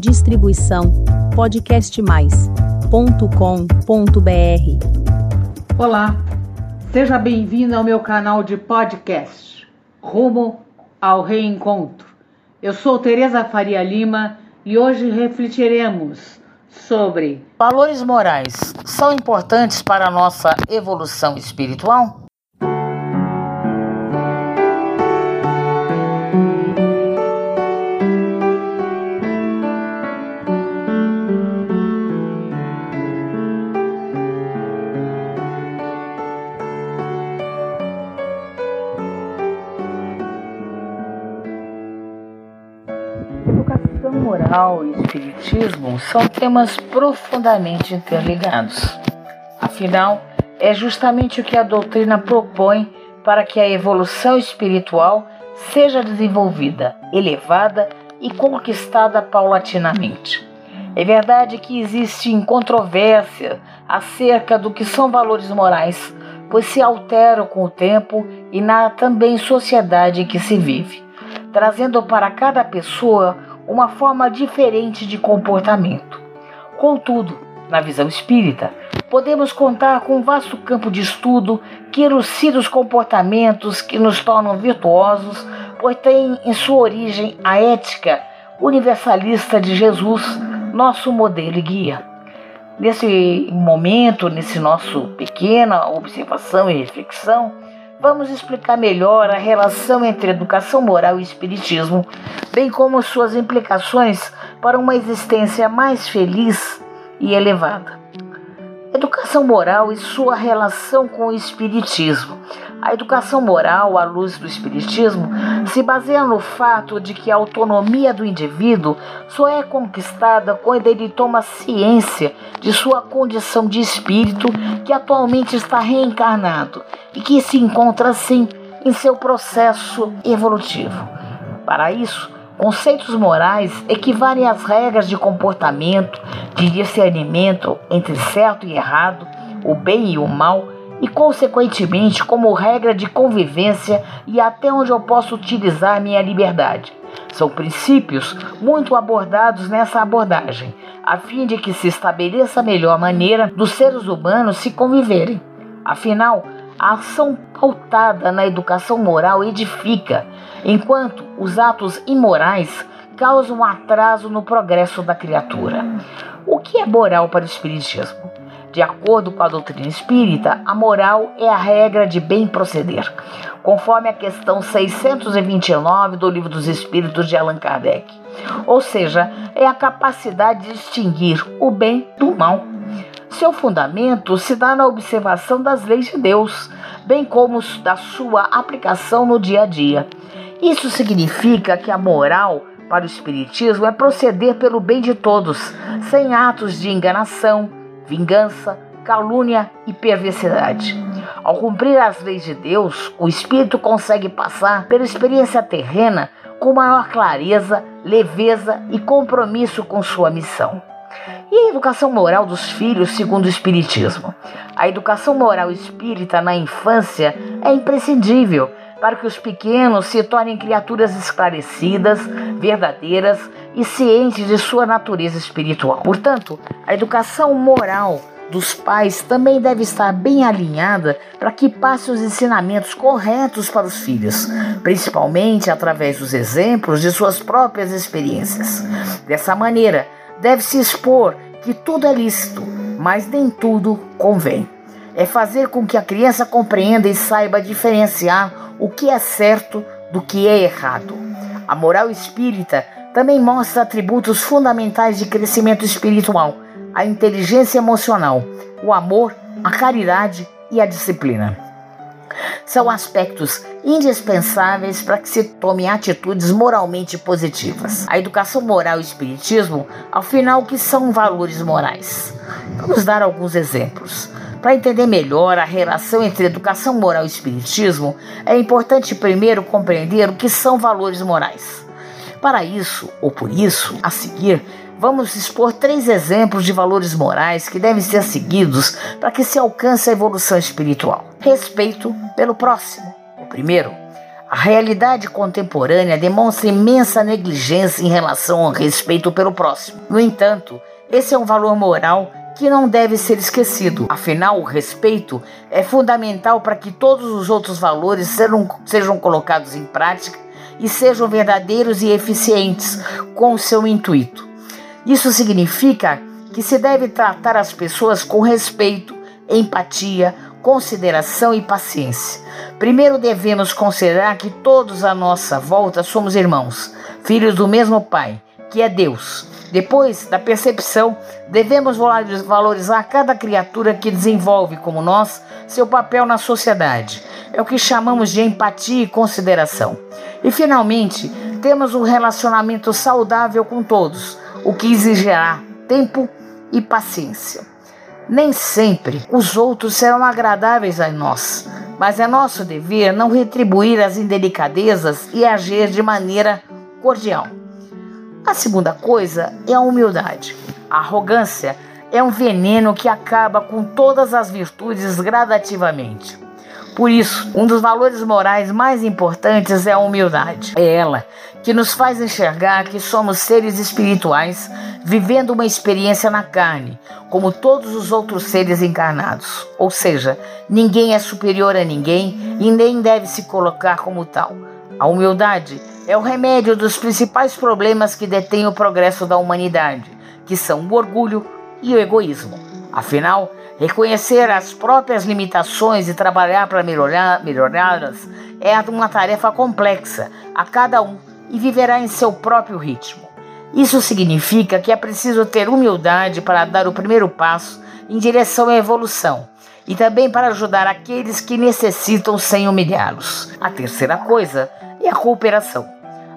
Distribuição podcastmais.com.br. Olá, seja bem-vindo ao meu canal de podcast Rumo ao Reencontro. Eu sou Tereza Faria Lima e hoje refletiremos sobre valores morais são importantes para a nossa evolução espiritual? São temas profundamente interligados. Afinal, é justamente o que a doutrina propõe para que a evolução espiritual seja desenvolvida, elevada e conquistada paulatinamente. É verdade que existe controvérsia acerca do que são valores morais, pois se alteram com o tempo e na também sociedade em que se vive trazendo para cada pessoa uma forma diferente de comportamento. Contudo, na visão espírita, podemos contar com um vasto campo de estudo que elucida os comportamentos que nos tornam virtuosos, pois tem em sua origem a ética universalista de Jesus, nosso modelo e guia. Nesse momento, nesse nosso pequena observação e reflexão, vamos explicar melhor a relação entre educação moral e espiritismo, bem como suas implicações para uma existência mais feliz e elevada. Educação moral e sua relação com o espiritismo. A educação moral, à luz do Espiritismo, se baseia no fato de que a autonomia do indivíduo só é conquistada quando ele toma ciência de sua condição de espírito que atualmente está reencarnado e que se encontra, assim, em seu processo evolutivo. Para isso, conceitos morais equivalem às regras de comportamento, de discernimento entre certo e errado, o bem e o mal e, consequentemente, como regra de convivência e até onde eu posso utilizar minha liberdade. São princípios muito abordados nessa abordagem, a fim de que se estabeleça a melhor maneira dos seres humanos se conviverem. Afinal, a ação pautada na educação moral edifica, enquanto os atos imorais causam atraso no progresso da criatura. O que é moral para o Espiritismo? De acordo com a doutrina espírita, a moral é a regra de bem proceder, conforme a questão 629 do Livro dos Espíritos de Allan Kardec. Ou seja, é a capacidade de distinguir o bem do mal. Seu fundamento se dá na observação das leis de Deus, bem como da sua aplicação no dia a dia. Isso significa que a moral para o Espiritismo é proceder pelo bem de todos, sem atos de enganação, vingança, calúnia e perversidade. Ao cumprir as leis de Deus, o espírito consegue passar pela experiência terrena com maior clareza, leveza e compromisso com sua missão. E a educação moral dos filhos, segundo o Espiritismo? A educação moral espírita na infância é imprescindível para que os pequenos se tornem criaturas esclarecidas, verdadeiras e cientes de sua natureza espiritual. Portanto, a educação moral dos pais também deve estar bem alinhada para que passe os ensinamentos corretos para os filhos, principalmente através dos exemplos de suas próprias experiências. Dessa maneira, deve-se expor que tudo é lícito, mas nem tudo convém. É fazer com que a criança compreenda e saiba diferenciar o que é certo do que é errado. A moral espírita também mostra atributos fundamentais de crescimento espiritual: a inteligência emocional, o amor, a caridade e a disciplina. São aspectos indispensáveis para que se tome atitudes moralmente positivas. A educação moral e o espiritismo, ao final, que são valores morais? Vamos dar alguns exemplos. Para entender melhor a relação entre educação moral e espiritismo, é importante primeiro compreender o que são valores morais. Para isso, ou por isso, a seguir, vamos expor três exemplos de valores morais que devem ser seguidos para que se alcance a evolução espiritual. Respeito pelo próximo. O primeiro, A realidade contemporânea demonstra imensa negligência em relação ao respeito pelo próximo. No entanto, esse é um valor moral que não deve ser esquecido. Afinal, o respeito é fundamental para que todos os outros valores sejam, sejam colocados em prática e sejam verdadeiros e eficientes com o seu intuito. Isso significa que se deve tratar as pessoas com respeito, empatia, consideração e paciência. Primeiro devemos considerar que todos à nossa volta somos irmãos, filhos do mesmo Pai, que é Deus. Depois da percepção, devemos valorizar cada criatura que desenvolve, como nós, seu papel na sociedade. É o que chamamos de empatia e consideração. E, finalmente, temos um relacionamento saudável com todos, o que exigirá tempo e paciência. Nem sempre os outros serão agradáveis a nós, mas é nosso dever não retribuir as indelicadezas e agir de maneira cordial. A segunda coisa é a humildade. A arrogância é um veneno que acaba com todas as virtudes gradativamente. Por isso, um dos valores morais mais importantes é a humildade. É ela que nos faz enxergar que somos seres espirituais vivendo uma experiência na carne, como todos os outros seres encarnados. Ou seja, ninguém é superior a ninguém e nem deve se colocar como tal. A humildade é o remédio dos principais problemas que detêm o progresso da humanidade, que são o orgulho e o egoísmo. Afinal, reconhecer as próprias limitações e trabalhar para melhorá-las é uma tarefa complexa a cada um e viverá em seu próprio ritmo. Isso significa que é preciso ter humildade para dar o primeiro passo em direção à evolução e também para ajudar aqueles que necessitam sem humilhá-los. A terceira coisa é a cooperação.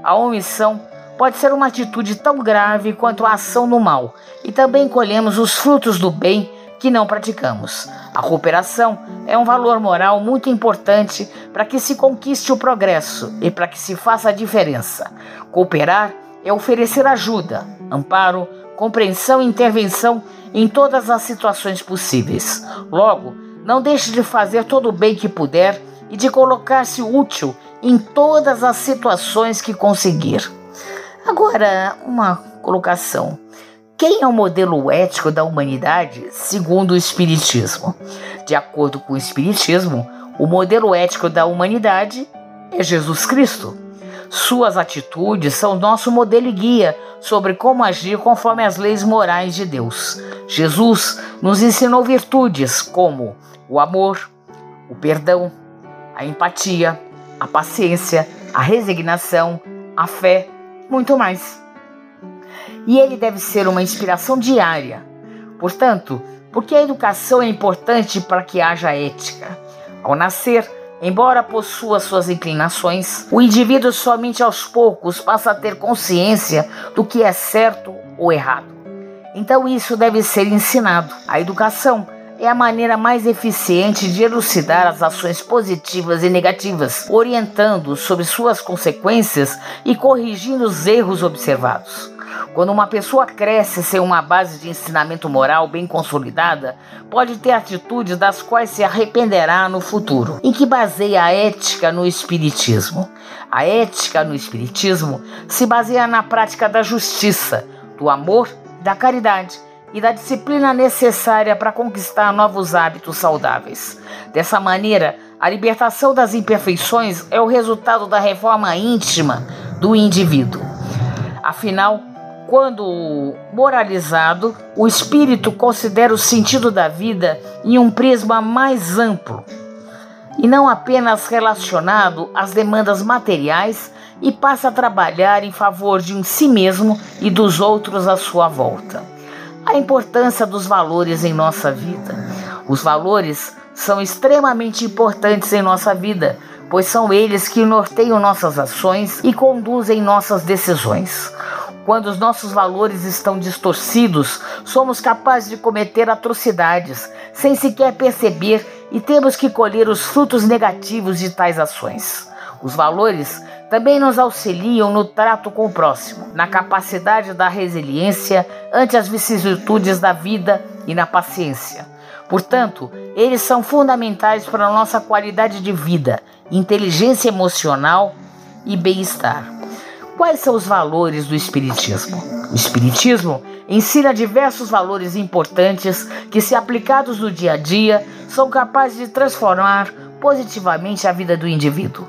A omissão pode ser uma atitude tão grave quanto a ação no mal, e também colhemos os frutos do bem que não praticamos. A cooperação é um valor moral muito importante para que se conquiste o progresso e para que se faça a diferença. Cooperar é oferecer ajuda, amparo, compreensão e intervenção em todas as situações possíveis. Logo, não deixe de fazer todo o bem que puder e de colocar-se útil em todas as situações que conseguir. Agora, uma colocação. Quem é o modelo ético da humanidade segundo o Espiritismo? De acordo com o Espiritismo, o modelo ético da humanidade é Jesus Cristo. Suas atitudes são nosso modelo e guia sobre como agir conforme as leis morais de Deus. Jesus nos ensinou virtudes como o amor, o perdão, a empatia, a paciência, a resignação, a fé, muito mais e ele deve ser uma inspiração diária. Portanto, porque a educação é importante para que haja ética. Ao nascer, embora possua suas inclinações, o indivíduo somente aos poucos passa a ter consciência do que é certo ou errado. Então isso deve ser ensinado. A educação é a maneira mais eficiente de elucidar as ações positivas e negativas, orientando sobre suas consequências e corrigindo os erros observados. Quando uma pessoa cresce sem uma base de ensinamento moral bem consolidada, pode ter atitudes das quais se arrependerá no futuro. Em que baseia a ética no Espiritismo? A ética no Espiritismo se baseia na prática da justiça, do amor, da caridade e da disciplina necessária para conquistar novos hábitos saudáveis. Dessa maneira, a libertação das imperfeições é o resultado da reforma íntima do indivíduo. Afinal, quando moralizado, o espírito considera o sentido da vida em um prisma mais amplo e não apenas relacionado às demandas materiais e passa a trabalhar em favor de si mesmo e dos outros à sua volta. A importância dos valores em nossa vida. Os valores são extremamente importantes em nossa vida, pois são eles que norteiam nossas ações e conduzem nossas decisões. Quando os nossos valores estão distorcidos, somos capazes de cometer atrocidades sem sequer perceber e temos que colher os frutos negativos de tais ações. Os valores também nos auxiliam no trato com o próximo, na capacidade da resiliência ante as vicissitudes da vida e na paciência. Portanto, eles são fundamentais para a nossa qualidade de vida inteligência emocional e bem-estar. Quais são os valores do Espiritismo? O Espiritismo ensina diversos valores importantes que, se aplicados no dia a dia, são capazes de transformar positivamente a vida do indivíduo.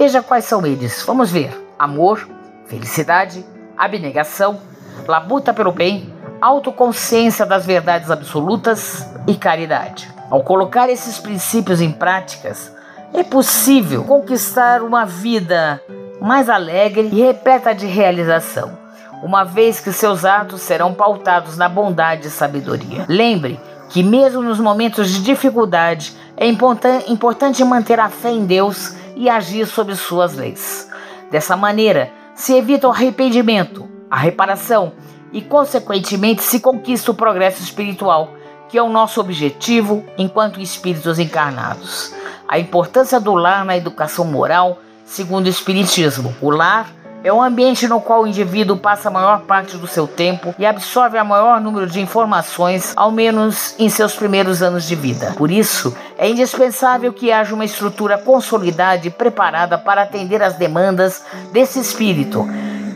Veja quais são eles. Vamos ver: amor, felicidade, abnegação, labuta pelo bem, autoconsciência das verdades absolutas e caridade. Ao colocar esses princípios em práticas, é possível conquistar uma vida mais alegre e repleta de realização, uma vez que seus atos serão pautados na bondade e sabedoria. Lembre que, mesmo nos momentos de dificuldade, é importante manter a fé em Deus e agir sob suas leis. Dessa maneira, se evita o arrependimento, a reparação e, consequentemente, se conquista o progresso espiritual, que é o nosso objetivo enquanto espíritos encarnados. A importância do lar na educação moral, segundo o Espiritismo. O lar é um ambiente no qual o indivíduo passa a maior parte do seu tempo e absorve a maior número de informações, ao menos em seus primeiros anos de vida. Por isso, é indispensável que haja uma estrutura consolidada e preparada para atender às demandas desse espírito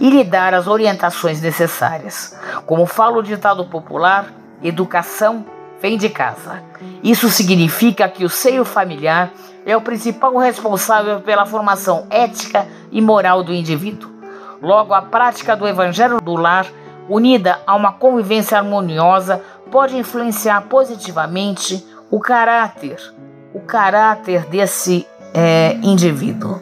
e lhe dar as orientações necessárias. Como fala o ditado popular, educação vem de casa. Isso significa que o seio familiar é o principal responsável pela formação ética e moral do indivíduo. Logo, a prática do evangelho do lar, unida a uma convivência harmoniosa, pode influenciar positivamente o caráter, o caráter desse é, indivíduo.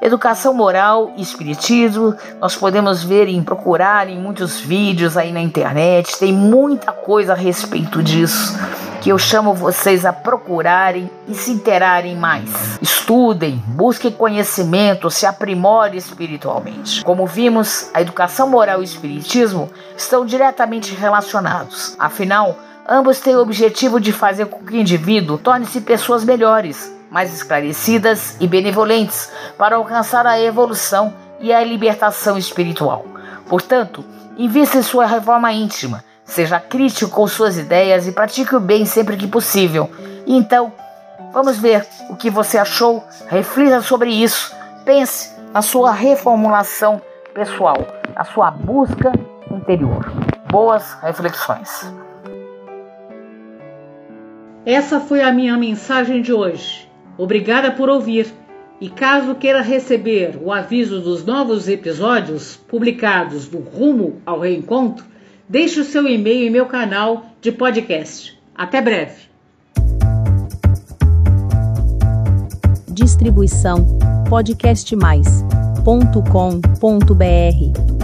Educação moral e espiritismo, nós podemos ver e procurar em muitos vídeos aí na internet, tem muita coisa a respeito disso que eu chamo vocês a procurarem e se interarem mais. Estudem, busquem conhecimento, se aprimorem espiritualmente. Como vimos, a educação moral e o espiritismo estão diretamente relacionados. Afinal, ambos têm o objetivo de fazer com que o indivíduo torne-se pessoas melhores mais esclarecidas e benevolentes para alcançar a evolução e a libertação espiritual. Portanto, invista em sua reforma íntima, seja crítico com suas ideias e pratique o bem sempre que possível. Então, vamos ver o que você achou, reflita sobre isso, pense na sua reformulação pessoal, na sua busca interior. Boas reflexões. Essa foi a minha mensagem de hoje. Obrigada por ouvir. E caso queira receber o aviso dos novos episódios publicados do Rumo ao Reencontro, deixe o seu e-mail em meu canal de podcast. Até breve. Distribuição podcastmais.com.br